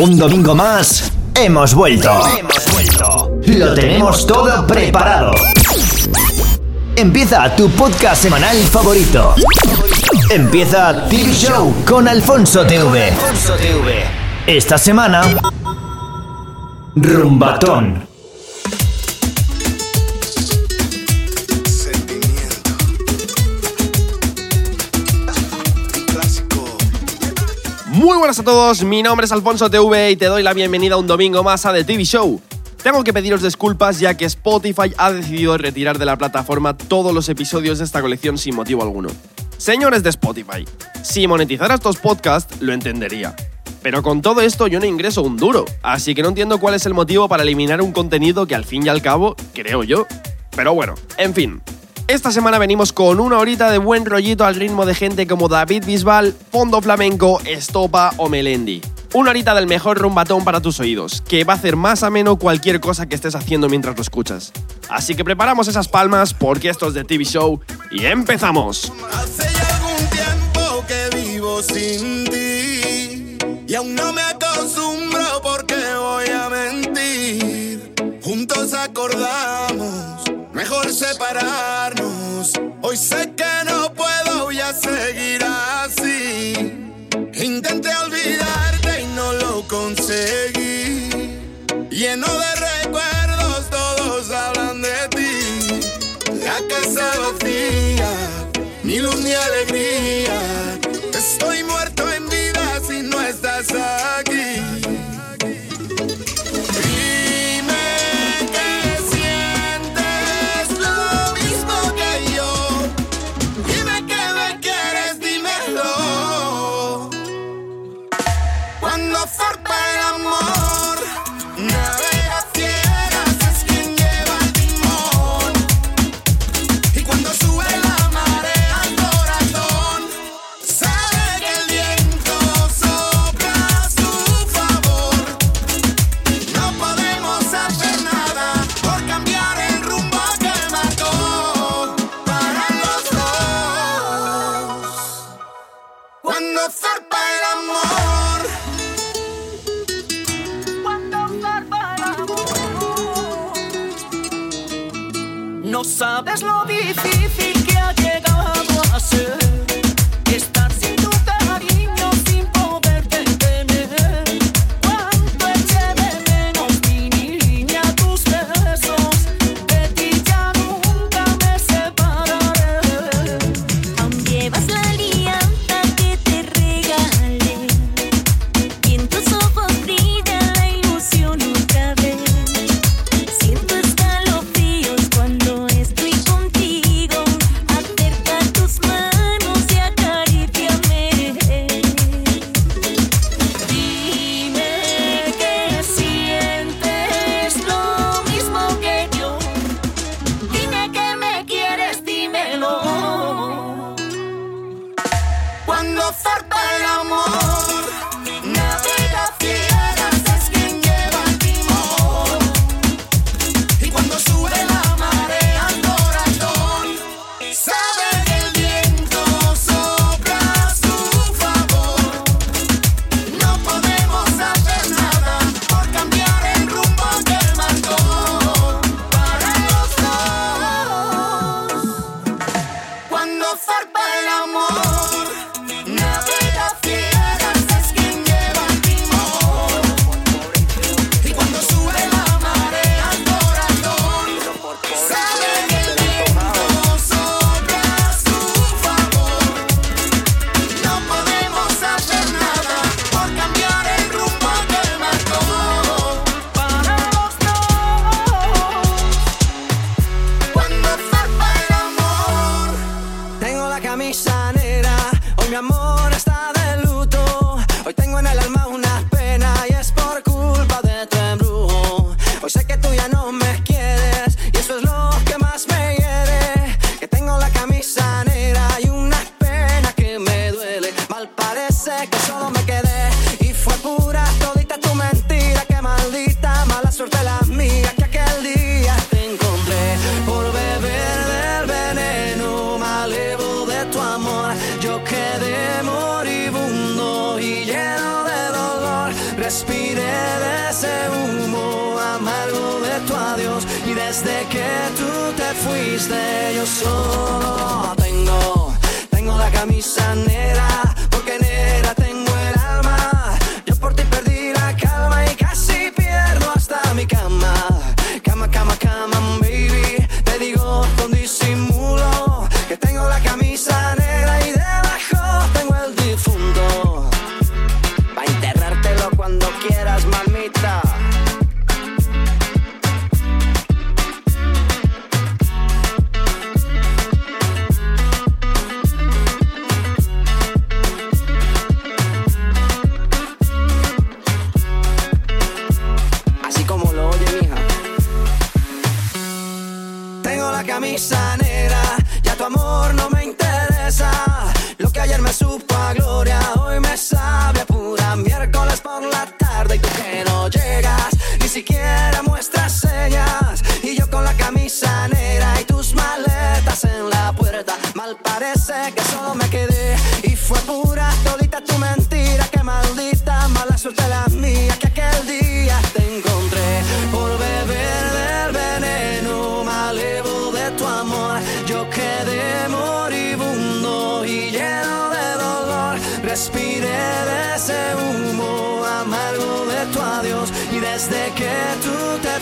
Un domingo más, hemos vuelto. Hemos vuelto. Lo tenemos todo preparado. Empieza tu podcast semanal favorito. Empieza TV Show con Alfonso TV. Esta semana, Rumbatón. Muy buenas a todos, mi nombre es Alfonso TV y te doy la bienvenida un domingo más a The TV Show. Tengo que pediros disculpas ya que Spotify ha decidido retirar de la plataforma todos los episodios de esta colección sin motivo alguno. Señores de Spotify, si monetizara estos podcasts lo entendería. Pero con todo esto yo no ingreso un duro, así que no entiendo cuál es el motivo para eliminar un contenido que al fin y al cabo, creo yo. Pero bueno, en fin, esta semana venimos con una horita de buen rollito al ritmo de gente como David Bisbal, Fondo Flamenco, Estopa o Melendi. Una horita del mejor rumbatón para tus oídos, que va a hacer más ameno cualquier cosa que estés haciendo mientras lo escuchas. Así que preparamos esas palmas porque esto es de TV Show y empezamos. Hace ya algún tiempo que vivo sin ti y aún no me acostumbro porque voy a mentir. Juntos acordamos, mejor separarnos. Hoy sé que no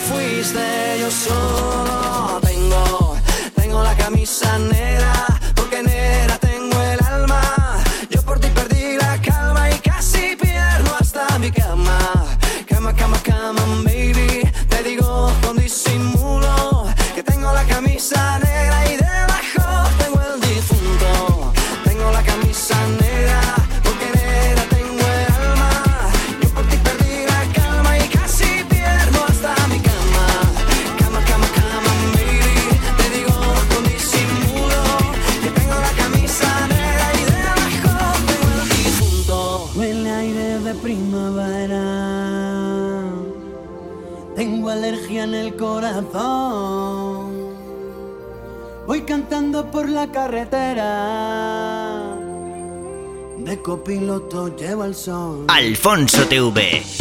fuiste yo solo Alfonso TV.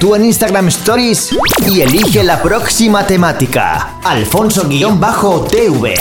Interactúa en Instagram Stories y elige la próxima temática. Alfonso-TV.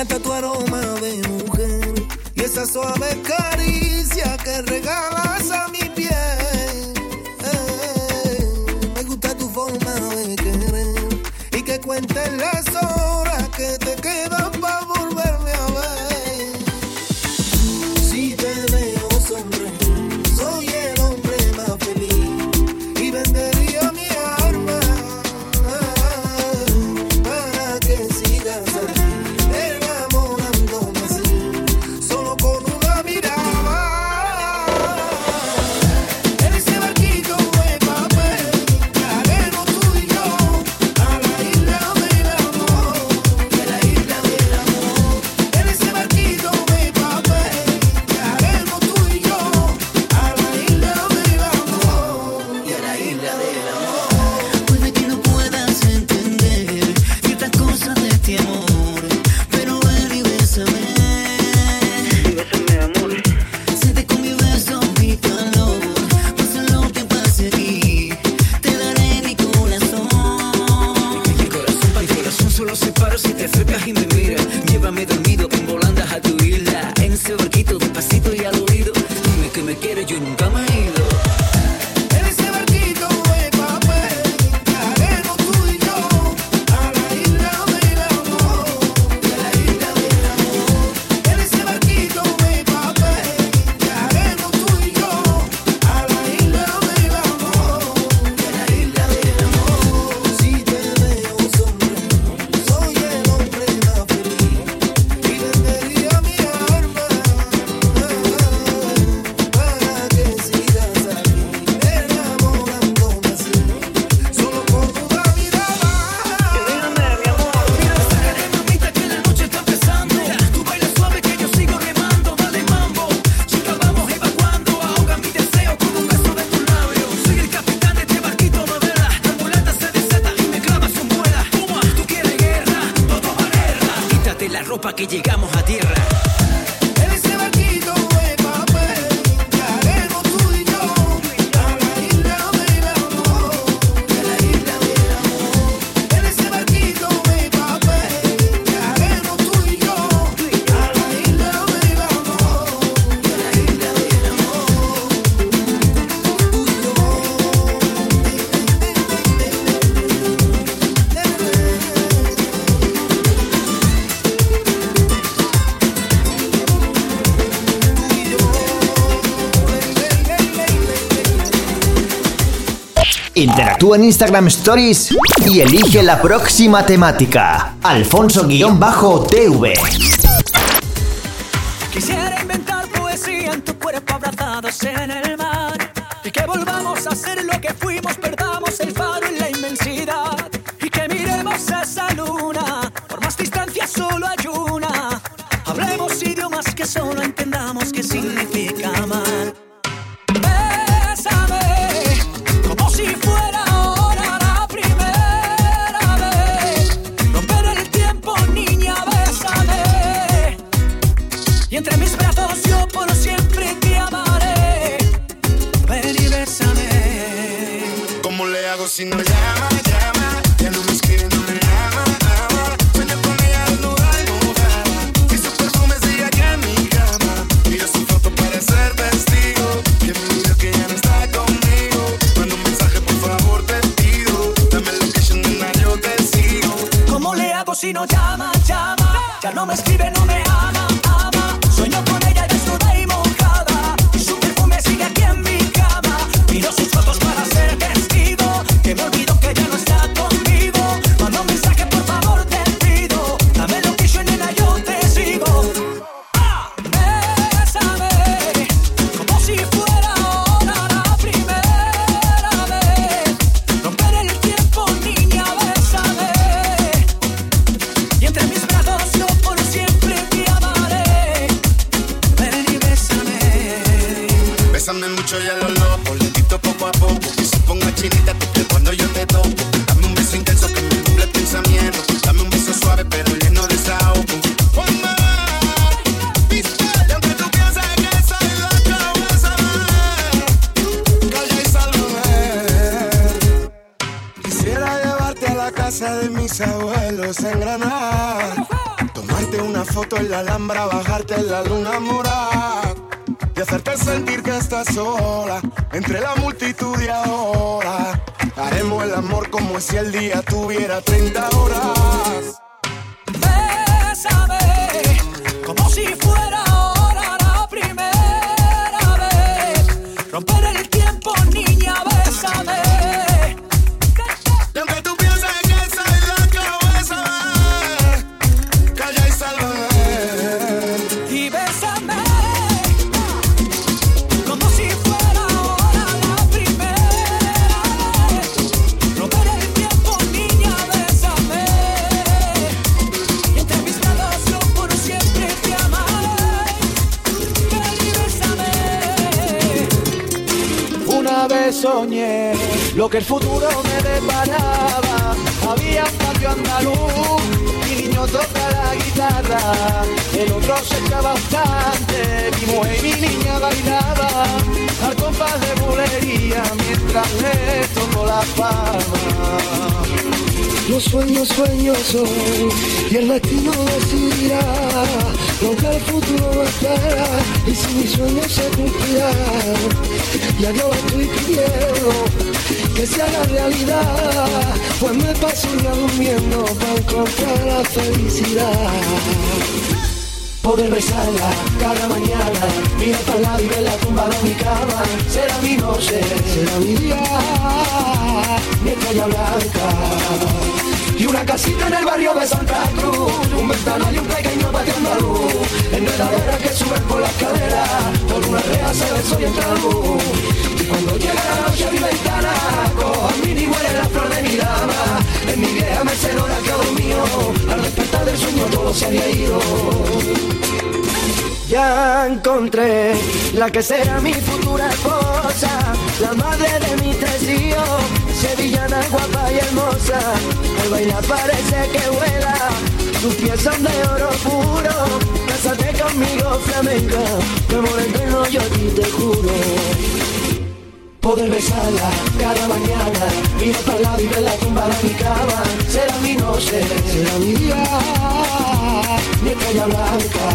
encanta tu aroma de mujer y esa suave caricia que regalas a mi en Instagram Stories y elige la próxima temática. Alfonso-TV. Soñé lo que el futuro me deparaba. Había patio andaluz, mi niño toca la guitarra, el otro se bastante, mi mujer y mi niña bailaban al compás de bulería mientras le toco la palma. Los sueños, sueños son y el destino decidirá lo que el futuro me espera y si mis sueños se cumplirán. Ya no estoy pidiendo que se haga realidad, pues me paso un día durmiendo para encontrar la felicidad. Poder besarla cada mañana, mira para el lado y la tumba de mi cama. Será mi noche, será mi día, mi estrella blanca. Y una casita en el barrio de Santa Cruz, un ventanal y un pequeño patio andaluz. Enredaderas que suben por las caderas, por una rea se ve soy entra. Y cuando llega la noche a mi ventana, cojo a mí y huele la flor de mi dama. En mi vieja mecedora que dormido, al despertar del sueño todo se había ido. Ya encontré la que será mi futura esposa, la madre de mis tres hijos, sevillana guapa y hermosa. Al bailar parece que vuela, tus pies son de oro puro. Cásate conmigo, flamenca, que amor eterno yo a ti te juro. Poder besarla cada mañana, mira para el lado y ver la tumba de mi cama. Será mi noche, será mi día, mi estrella blanca.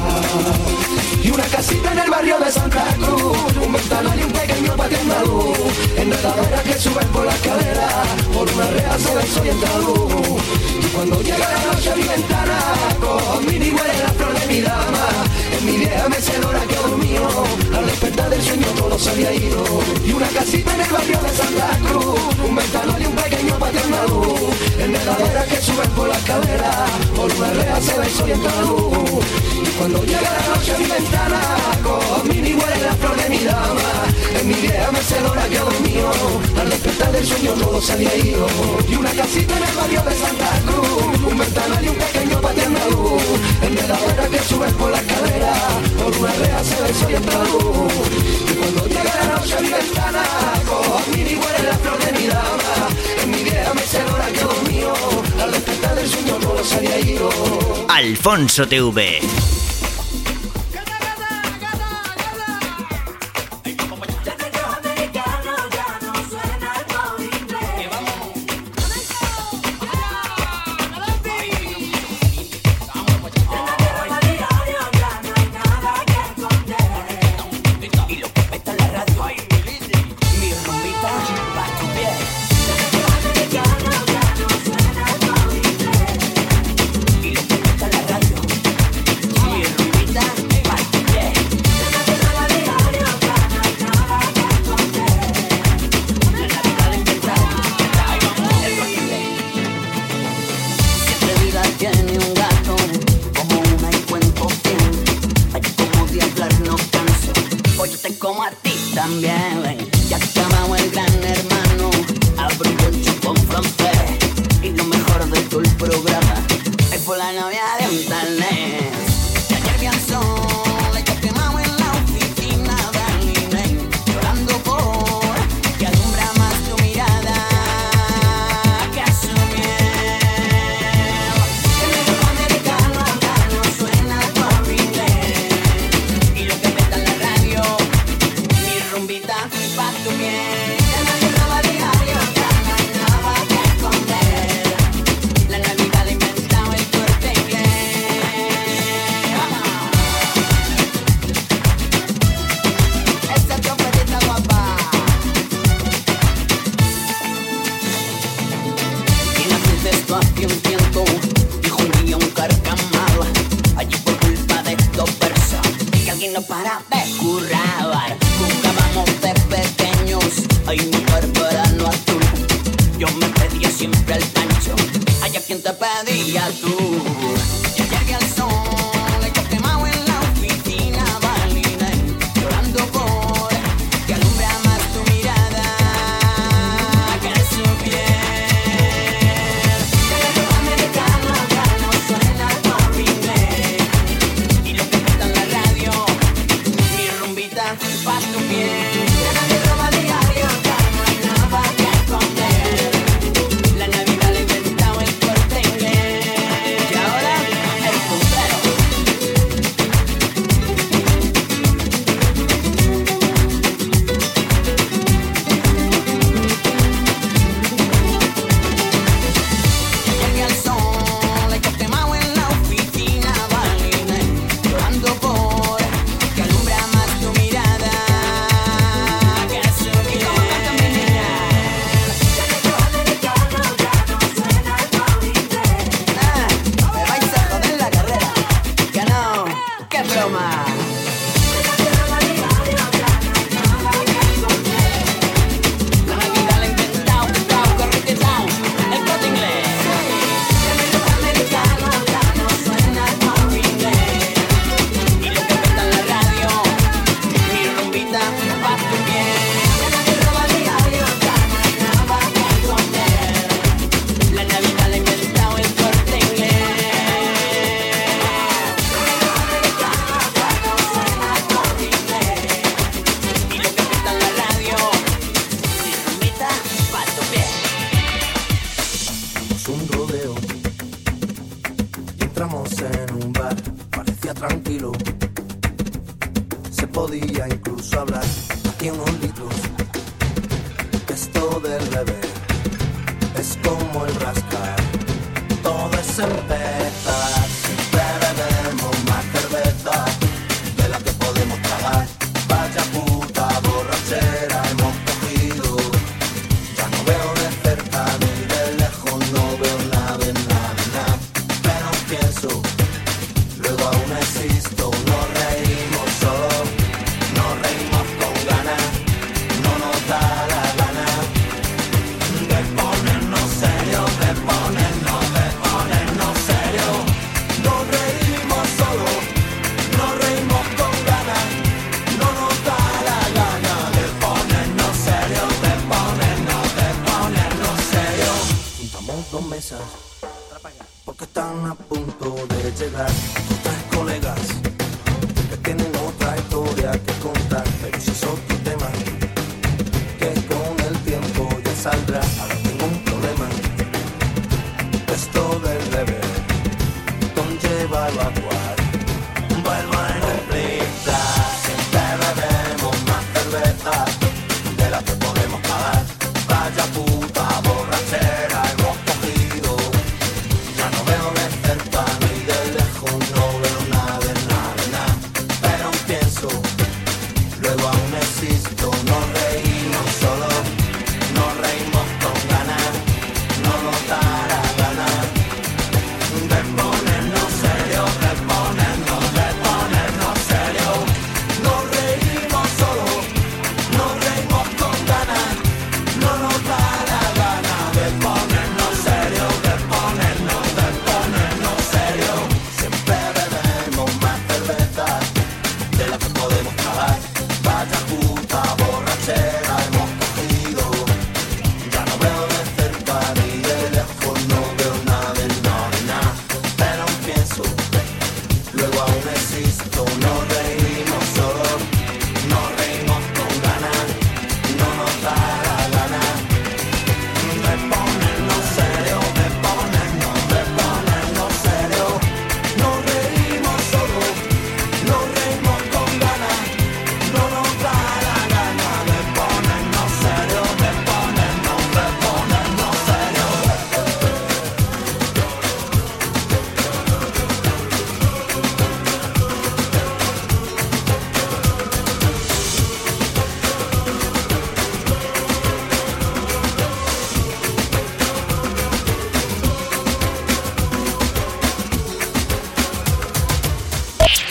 Y una casita en el barrio de Santa Cruz, un ventanal y un pequeño patio andaluz. Enredaderas que suben por las caderas, por una rea se ve soy luz. Y cuando llega la noche a mi ventana, cojo mi y huele la flor de mi dama. En mi vieja mecedora que dormido, al despertar del sueño todo se había ido. Y una casita en el barrio de Santa Cruz, un ventanal y un pequeño patio andaluz. Enredaderas que suben por las caderas, por una rea se ve soy luz. Y cuando llega la noche a mi ventana, cojo mi y huele la flor de mi dama. En mi vieja mecedora que dormido, al despertar del sueño todo se había ido. Y una casita en el barrio de Santa Cruz, un ventanal y un pequeño patio andaluz. Enredaderas que suben por las caderas, por una rea se ve soy. Y cuando llega la noche a mi ventana, cojo mi y huele la flor de mi dama. En mi vieja mecedora que dormido, al despertar del sueño todo se había ido. Alfonso TV.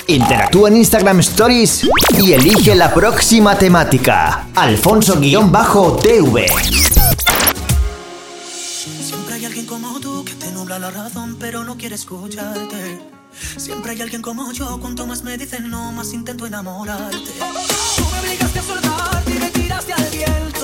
Interactúa en Instagram Stories y elige la próxima temática. Alfonso-TV. Siempre hay alguien como tú que te nubla la razón, pero no quiere escucharte. Siempre hay alguien como yo, cuanto más me dicen no, más intento enamorarte. Tú me obligaste a soltarte y me tiraste al viento.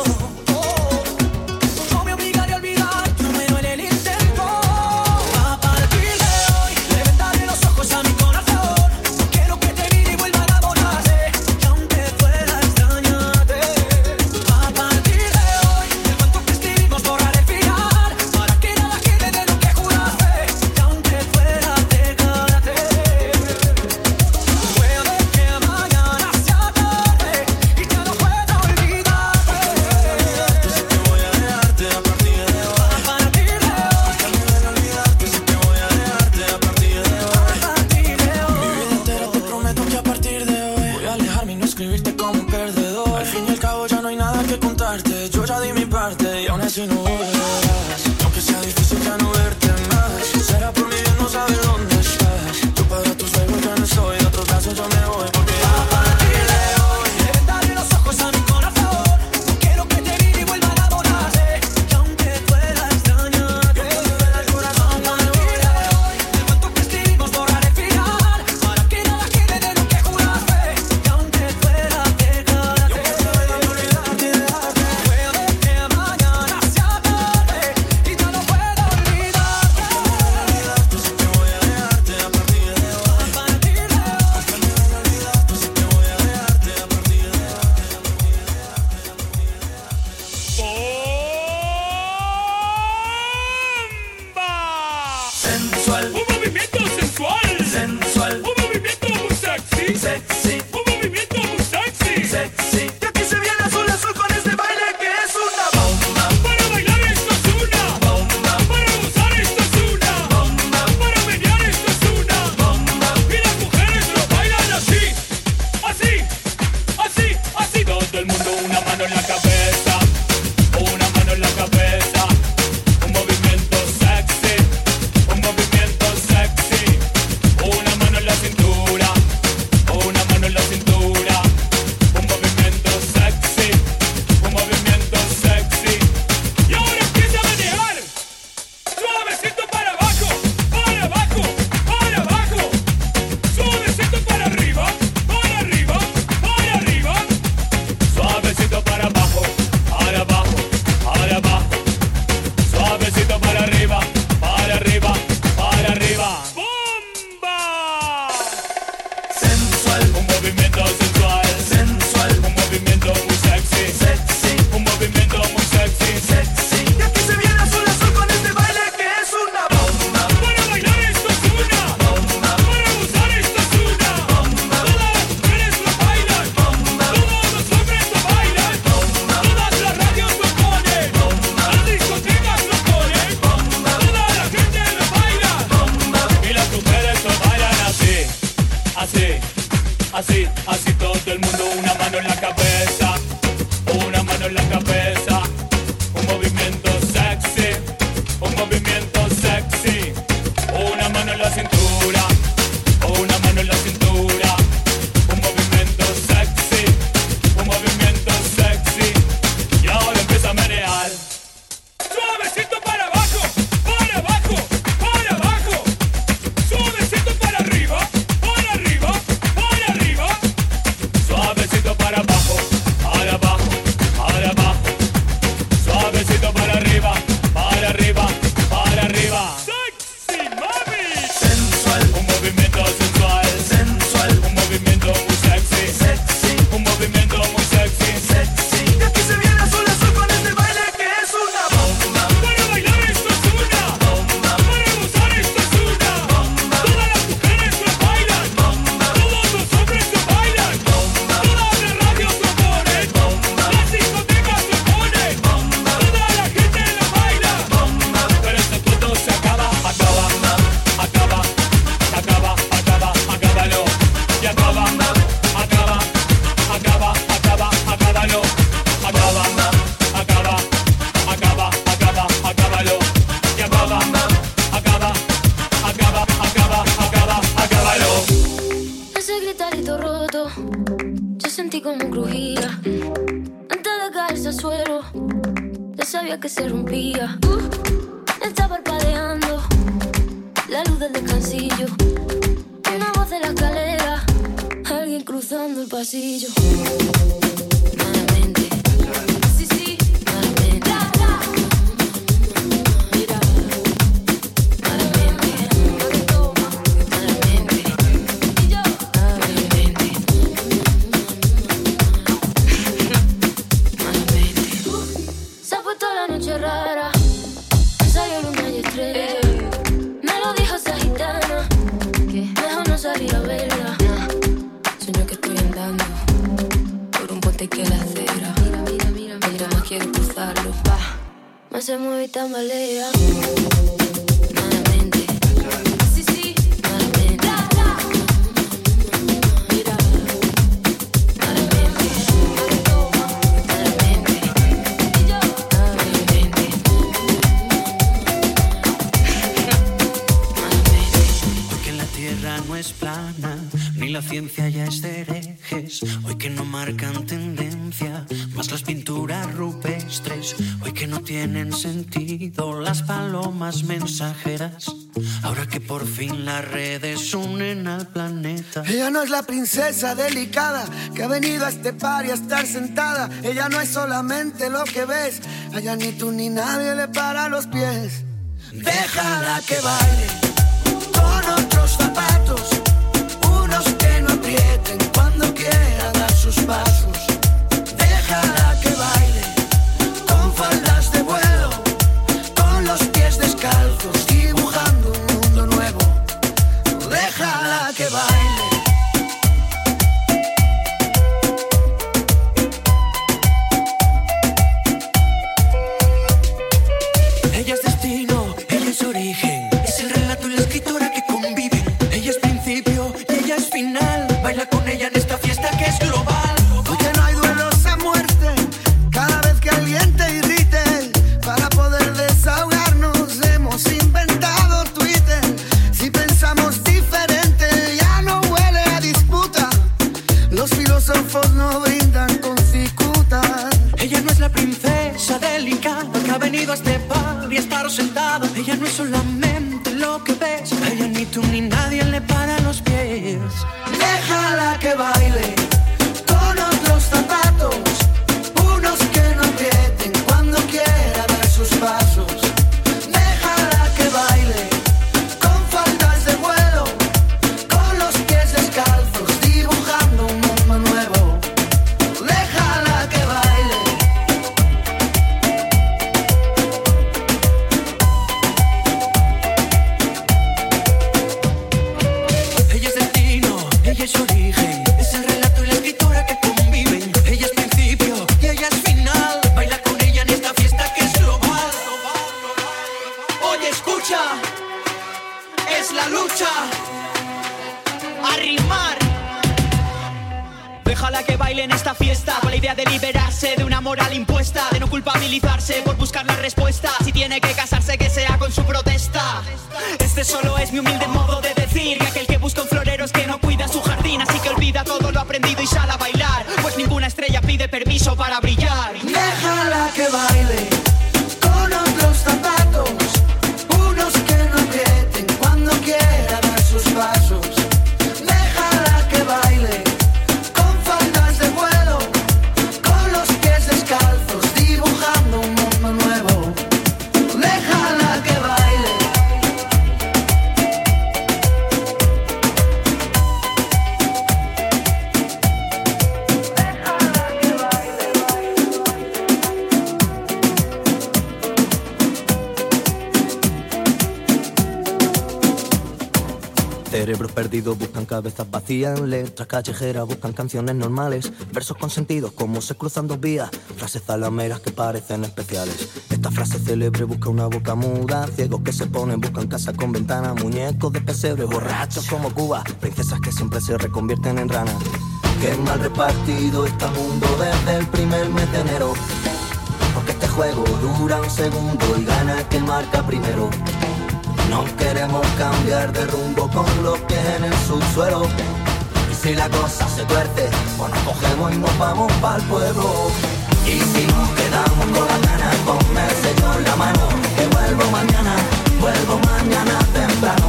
se mueve y tambalea. princesa delicada que ha venido a este par y a estar sentada. Ella no es solamente lo que ves, allá ni tú ni nadie le para los pies. Déjala que baile no brindan con. Ella no es la princesa delicada que ha venido a este par y estar sentada. Ella no es solamente lo que ves. Cerebros perdidos buscan cabezas vacías, letras callejeras buscan canciones normales, versos consentidos como se cruzan dos vías, frases zalameras que parecen especiales. Esta frase célebre busca una boca muda, ciegos que se ponen buscan casa con ventana, muñecos de pesebres, borrachos como Cuba, princesas que siempre se reconvierten en ranas. Qué mal repartido está el mundo desde el primer mes de enero, porque este juego dura un segundo y gana el que marca primero. No queremos cambiar de rumbo con los pies en el subsuelo. Y si la cosa se tuerce, pues nos cogemos y nos vamos pa'l pueblo. Y si nos quedamos con la gana, ponme el Señor la mano, que vuelvo mañana, vuelvo mañana temprano.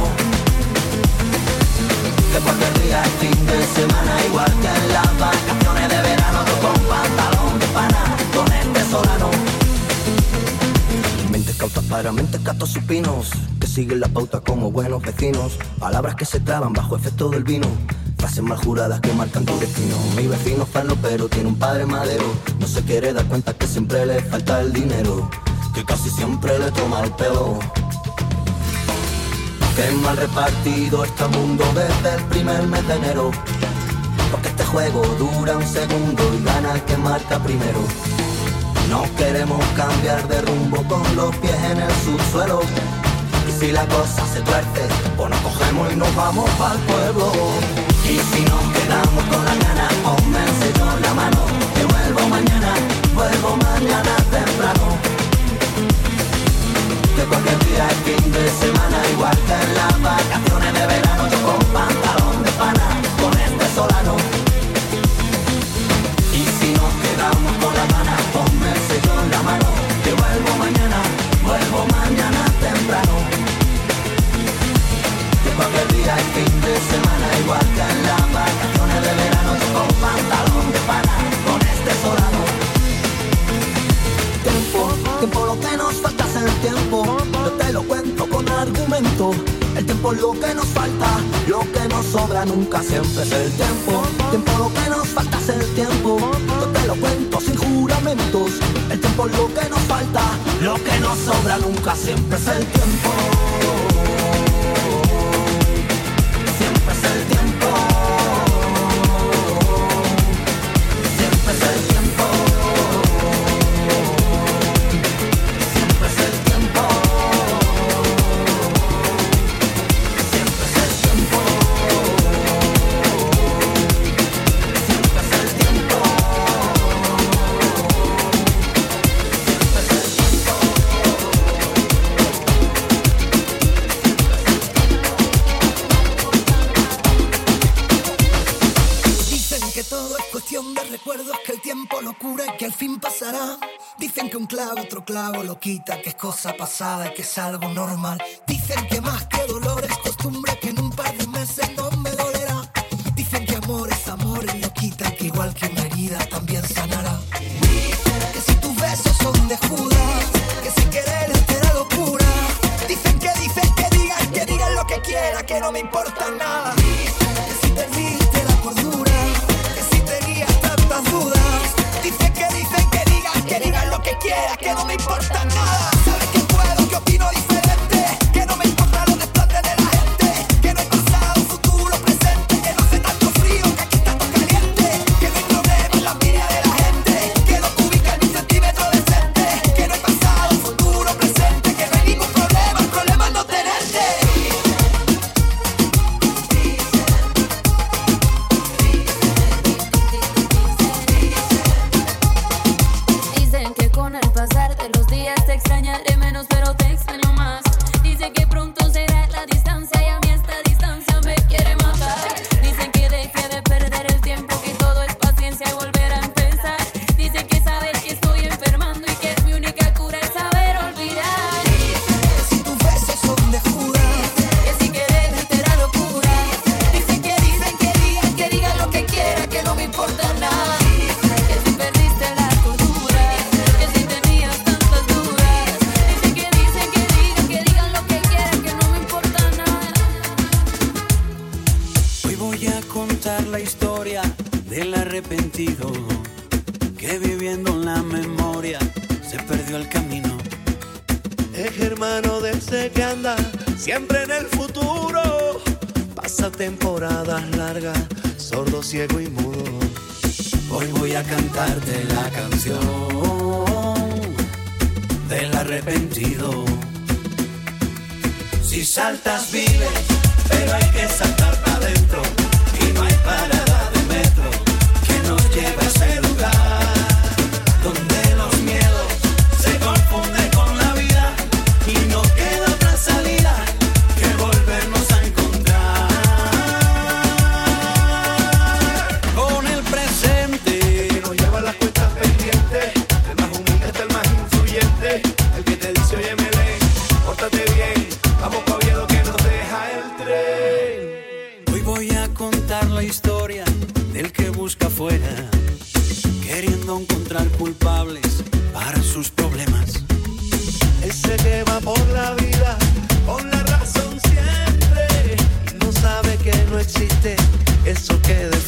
Que porque el día es fin de semana, igual que en las vacaciones de verano, yo con pantalón de pana, con este solano. Mentes cautas para mentes gatos supinos siguen la pauta como buenos vecinos. Palabras que se traban bajo efecto del vino. Frases mal juradas que marcan tu destino. Mi vecino es pero tiene un padre madero. No se quiere dar cuenta que siempre le falta el dinero. Que casi siempre le toma el pelo. Que mal repartido está el mundo desde el primer mes de enero. Porque este juego dura un segundo y gana el que marca primero. No queremos cambiar de rumbo con los pies en el subsuelo si la cosa se tuerce, o nos cogemos y nos vamos para el pueblo. Y si nos quedamos con la gana, os me enseño la mano, que vuelvo mañana, vuelvo mañana temprano. Que cualquier día es fin de semana, igual que en las vacaciones de verano, yo con Welt que salgo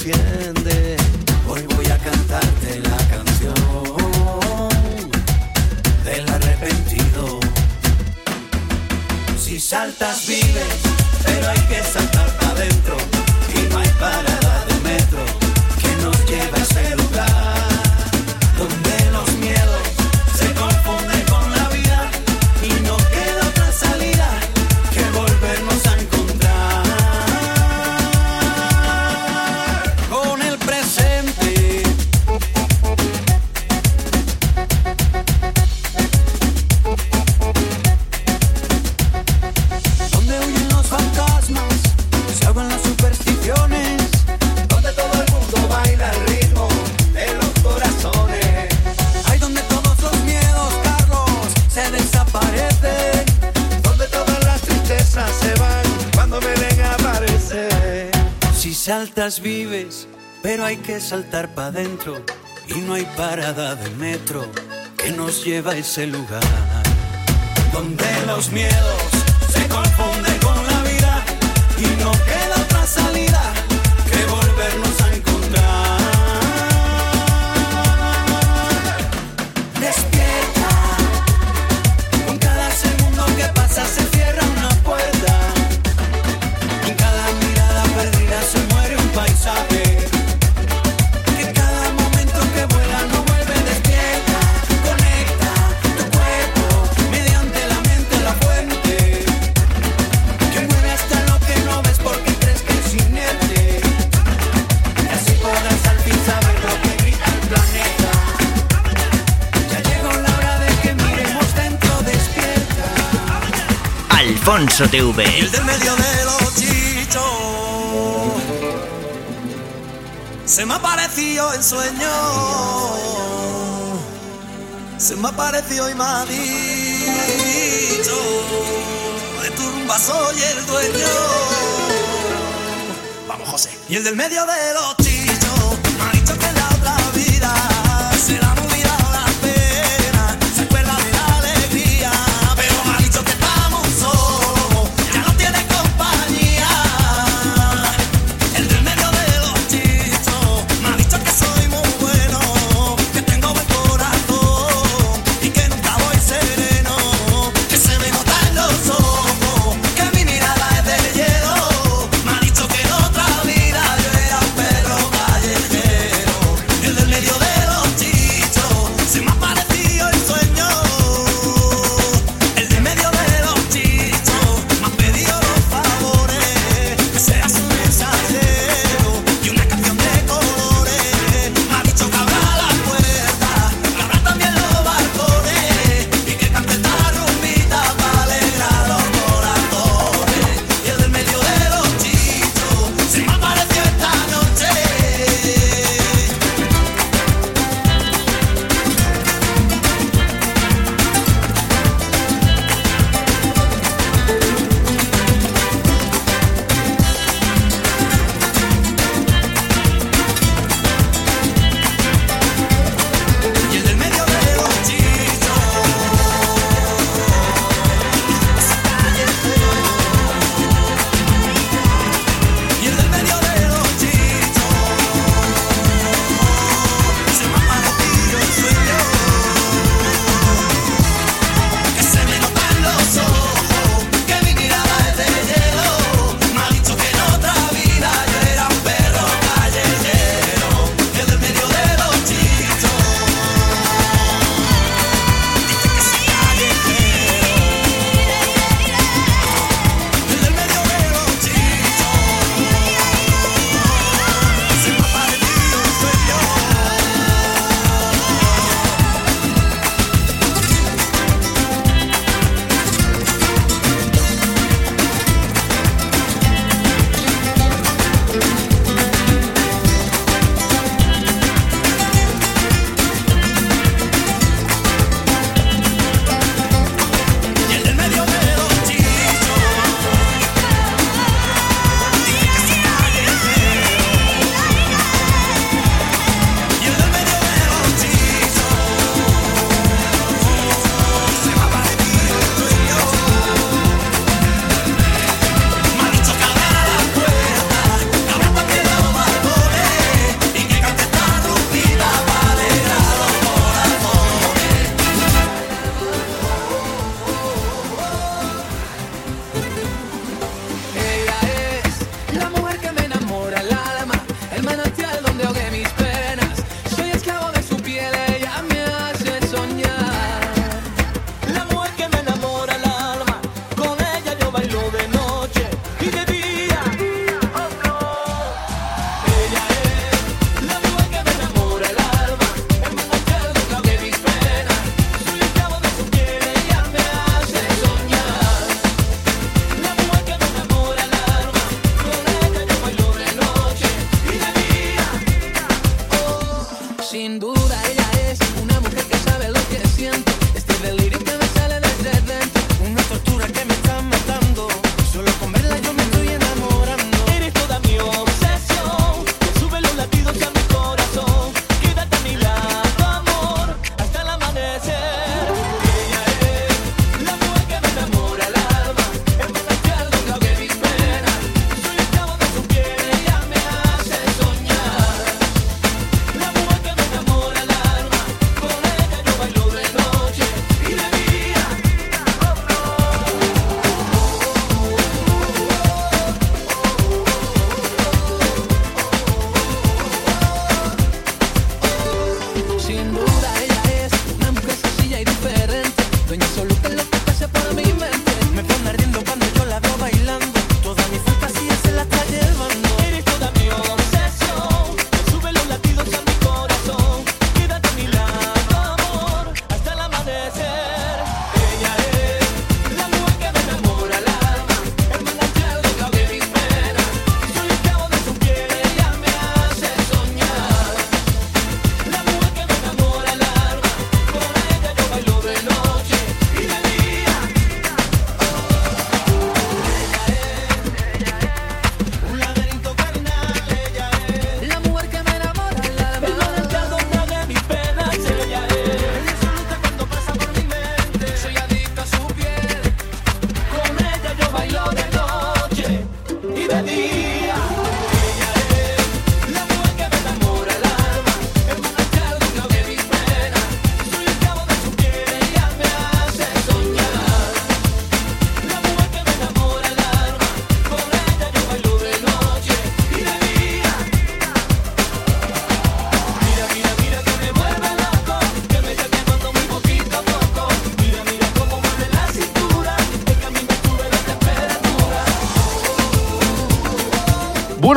Hoy voy a cantarte la canción del arrepentido. Si saltas bien. vives, pero hay que saltar para adentro y no hay parada de metro que nos lleva a ese lugar donde los miedos El del medio de los chichos se me apareció en sueño. Se me apareció y me ha dicho de tu rumba soy el dueño. Vamos, José. Y el del medio de los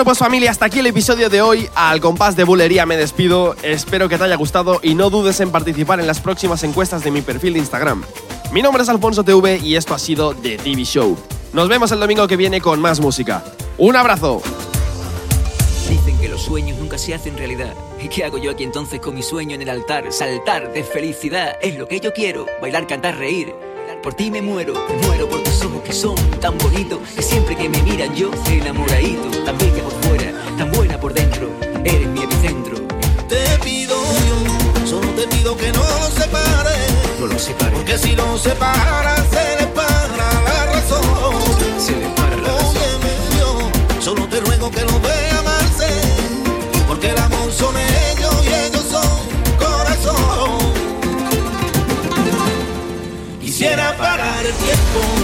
pues familia, hasta aquí el episodio de hoy. Al compás de bulería me despido. Espero que te haya gustado y no dudes en participar en las próximas encuestas de mi perfil de Instagram. Mi nombre es Alfonso TV y esto ha sido The TV Show. Nos vemos el domingo que viene con más música. ¡Un abrazo! Dicen que los sueños nunca se hacen realidad. ¿Y qué hago yo aquí entonces con mi sueño en el altar? Saltar de felicidad es lo que yo quiero. Bailar, cantar, reír. Por ti me muero, me muero por tus ojos que son tan bonitos. Que siempre que me miran yo estoy enamoradito. Tan bella por fuera, tan buena por dentro. Eres mi epicentro. Te pido yo, solo te pido que no nos separes. No lo separo. Porque si nos separas, se le para la razón. Se le para la razón. Óyeme, yo, solo te ruego que los vea amarse. Porque el amor tiempo,